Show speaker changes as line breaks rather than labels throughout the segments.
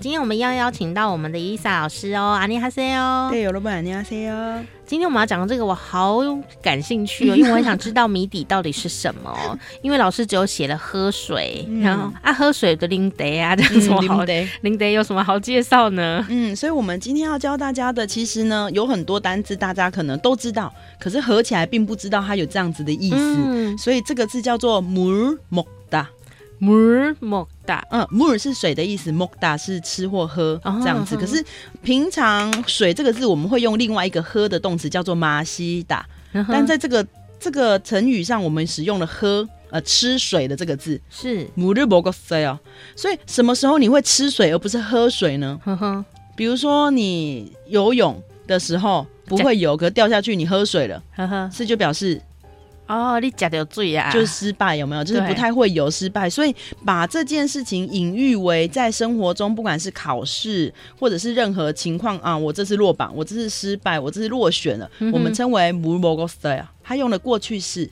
今天我们要邀请到我们的伊萨老师哦阿尼哈塞哦。
对有罗阿尼哈塞哦。
今天我们要讲的这个我好有感兴趣哦 因为我很想知道谜底到底是什么因为老师只有写了喝水然后啊喝水的林迪啊这样说好的林迪有什么好介绍呢？
嗯所以我们今天要教大家的其实呢有很多单字大家可能都知道可是合起来并不知道它有这样子的意思。嗯。所以这个字叫做
mermo mermo 打
嗯木耳是水的意思 mok 打是吃或喝这样子。可是平常水这个字我们会用另外一个喝的动词叫做马西打但在这个这个成语上我们使用了喝呃吃水的这个字。是。母日伯格 cell 所以什么时候你会吃水而不是喝水呢？比如说你游泳的时候不会游可掉下去你喝水了呵呵是就表示
哦，你夹到嘴啊！
就是失败有没有？就是不太会有失败，所以把这件事情隐喻为在生活中，不管是考试或者是任何情况啊，我这次落榜，我这次失败，我这次落选了，我们称为 “mugostay”，他用了过去式。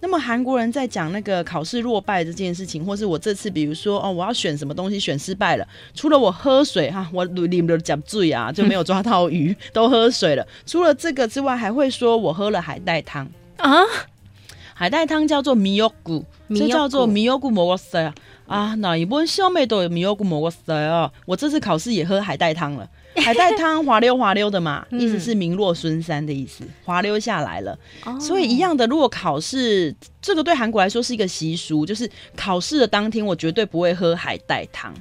那么韩国人在讲那个考试落败这件事情，或是我这次比如说哦，我要选什么东西选失败了，除了我喝水哈，我啉了呷水啊，就没有抓到鱼，都喝水了。除了这个之外，还会说我喝了海带汤啊，海带汤叫做미역국，这叫做미역국먹었어요啊，哪一本小妹都有미역국먹었어요，我这次考试也喝海带汤了。 海带汤滑溜滑溜的嘛，嗯、意思是名落孙山的意思，滑溜下来了。哦、所以一样的，如果考试，这个对韩国来说是一个习俗，就是考试的当天，我绝对不会喝海带汤。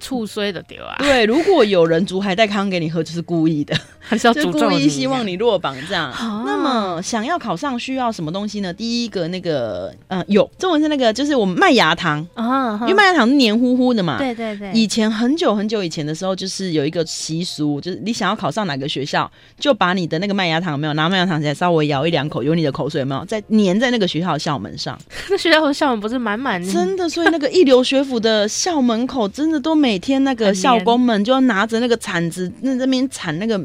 醋衰的丢啊！
对，如果有人煮海带汤给你喝，就是故意的，
还是要
就故意希望你落榜这样。啊、那么想要考上需要什么东西呢？第一个那个，嗯，有中文是那个，就是我们麦芽糖啊，因为麦芽糖是黏糊糊的嘛。对对对。以前很久很久以前的时候，就是有一个习俗，就是你想要考上哪个学校，就把你的那个麦芽糖有没有拿麦芽糖起来稍微咬一两口，有你的口水有没有，再粘在那个学校的校门上。
那学校的校门不是满满的？
真的，所以那个一流学府的校门口真的都没。每天那个校工们就要拿着那个铲子，那那边铲那个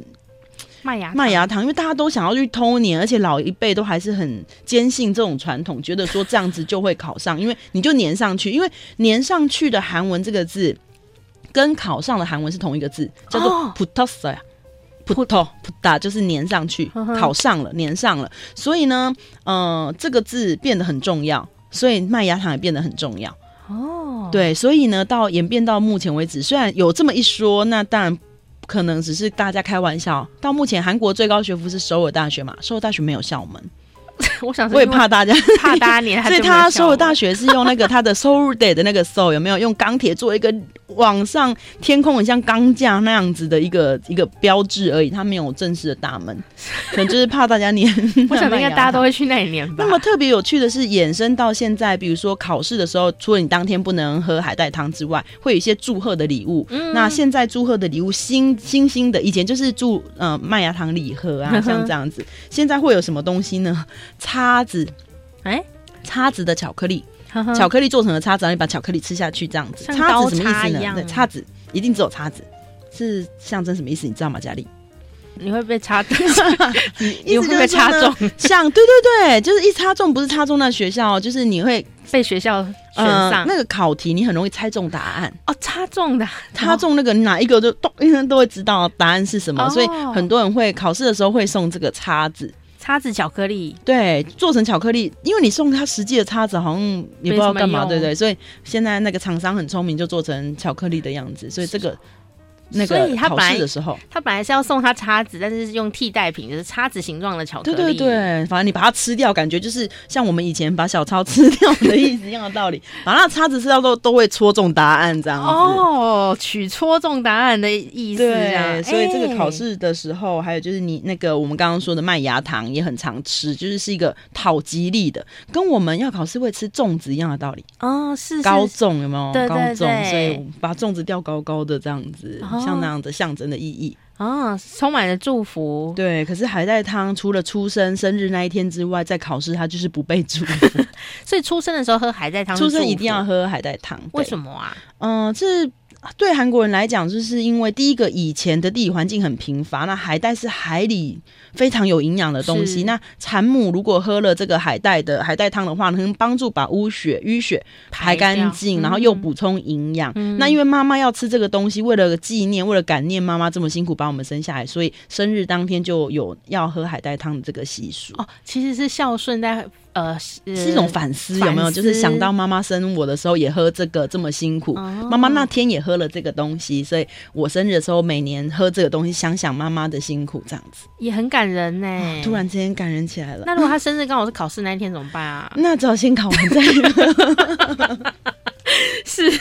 麦芽麦芽糖，因为大家都想要去偷年，而且老一辈都还是很坚信这种传统，觉得说这样子就会考上，因为你就粘上去，因为粘上去的韩文这个字，跟考上的韩文是同一个字，叫做 putosa，puta puta 就是粘上去，考上了粘上了，所以呢，嗯，这个字变得很重要，所以麦芽糖也变得很重要。对，所以呢，到演变到目前为止，虽然有这么一说，那当然可能只是大家开玩笑。到目前，韩国最高学府是首尔大学嘛？首尔大学没有校门。
我想，
我也怕大家
怕大家黏，
所以他首尔大学是用那个他的 Soul Day 的那个 Seoul 有没有用钢铁做一个往上天空很像钢架那样子的一个一个标志而已，他没有正式的大门，可能就是怕大家黏。
我想应该大家都会去那里黏吧。
那么特别有趣的是，衍生到现在，比如说考试的时候，除了你当天不能喝海带汤之外，会有一些祝贺的礼物。嗯、那现在祝贺的礼物新新兴的，以前就是祝呃麦芽糖礼盒啊，像这样子。现在会有什么东西呢？叉子，哎、欸，叉子的巧克力，巧克力做成的叉子，然后你把巧克力吃下去，这样子。叉子什么意思呢？对，叉子一定只有叉子，是象征什么意思？你知道吗，佳丽？
你会被插中，你会被插中，
像对对对，就是一插中，不是插中那学校，就是你会
被学校选上。
呃、那个考题你很容易猜中答案
哦，插中的，
插中那个哪一个就都都会知道答案是什么，哦、所以很多人会考试的时候会送这个叉子。
叉子巧克力，
对，做成巧克力，因为你送他实际的叉子，好像也不知道干嘛，对不对？所以现在那个厂商很聪明，就做成巧克力的样子，所以这个。那个考试的时候，
他本来是要送他叉子，但是是用替代品，就是叉子形状的巧克力。
对对对，反正你把它吃掉，感觉就是像我们以前把小抄吃掉的意思一样的道理。把那叉子吃掉都都会戳中答案，这样子。
哦，取戳中答案的意思。
对，所以这个考试的时候，还有就是你那个我们刚刚说的麦芽糖也很常吃，就是是一个讨吉利的，跟我们要考试会吃粽子一样的道理。
哦，是，是
高粽有没有？
对对对，
高粽，所以把粽子吊高高的这样子。像那样的象征的意义。
啊，充满了祝福。
对，可是海带汤除了出生生日那一天之外，在考试它就是不被祝福。
所以出生的时候喝海带汤，
出生一定要喝海带汤。
为什么啊？
嗯、呃，这。对韩国人来讲，就是因为第一个以前的地理环境很贫乏，那海带是海里非常有营养的东西。那产母如果喝了这个海带的海带汤的话，能帮助把污血淤血排干净，然后又补充营养。嗯、那因为妈妈要吃这个东西，为了纪念，为了感念妈妈这么辛苦把我们生下来，所以生日当天就有要喝海带汤的这个习俗。
哦，其实是孝顺在。呃，是
一种反思，有没有？就是想到妈妈生我的时候也喝这个这么辛苦，妈妈、哦、那天也喝了这个东西，所以我生日的时候每年喝这个东西，想想妈妈的辛苦，这样子
也很感人呢、
哦。突然之间感人起来了。
那如果他生日刚好是考试那一天怎么办啊？
那只好先考完再喝。
是，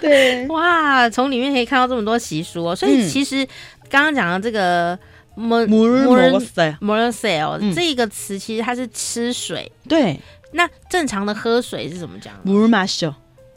对，
哇，从里面可以看到这么多习俗哦。所以其实刚刚讲的这个。摩摩摩塞摩尔塞哦，这个词其实它是吃水。
对，
那正常的喝水是怎么讲？
摩尔马秀，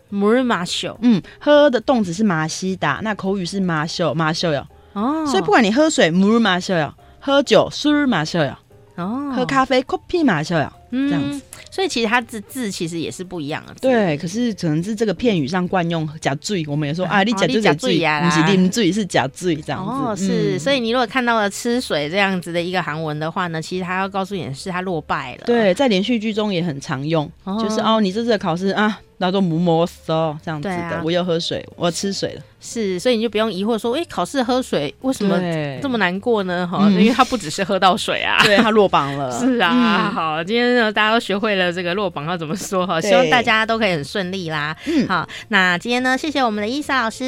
摩尔马秀。
嗯，喝的动词是马西达，那口语是马秀，马秀哟。哦，所以不管你喝水，摩尔马秀哟；喝酒，苏尔马秀哟。哦，喝咖啡，coffee 马秀哟。这样子。
所以其实它字字其实也是不一样的。
对，可是可能是这个片语上惯用假醉，我们也说啊，你假就假醉呀，你是啉醉是假醉这样子。
哦，是，所以你如果看到了吃水这样子的一个韩文的话呢，其实它要告诉你的是它落败了。
对，在连续剧中也很常用，就是哦，你这次的考试啊。那都摸摸嗦这样子的，啊、我要喝水，我要吃水了。
是，所以你就不用疑惑说，哎、欸，考试喝水为什么这么难过呢？哈对，因为他不只是喝到水啊，
对他落榜了。
是啊，嗯、好，今天呢大家都学会了这个落榜要怎么说哈，希望大家都可以很顺利啦。嗯，好，那今天呢，谢谢我们的伊莎老师，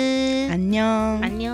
安妞，
安妞。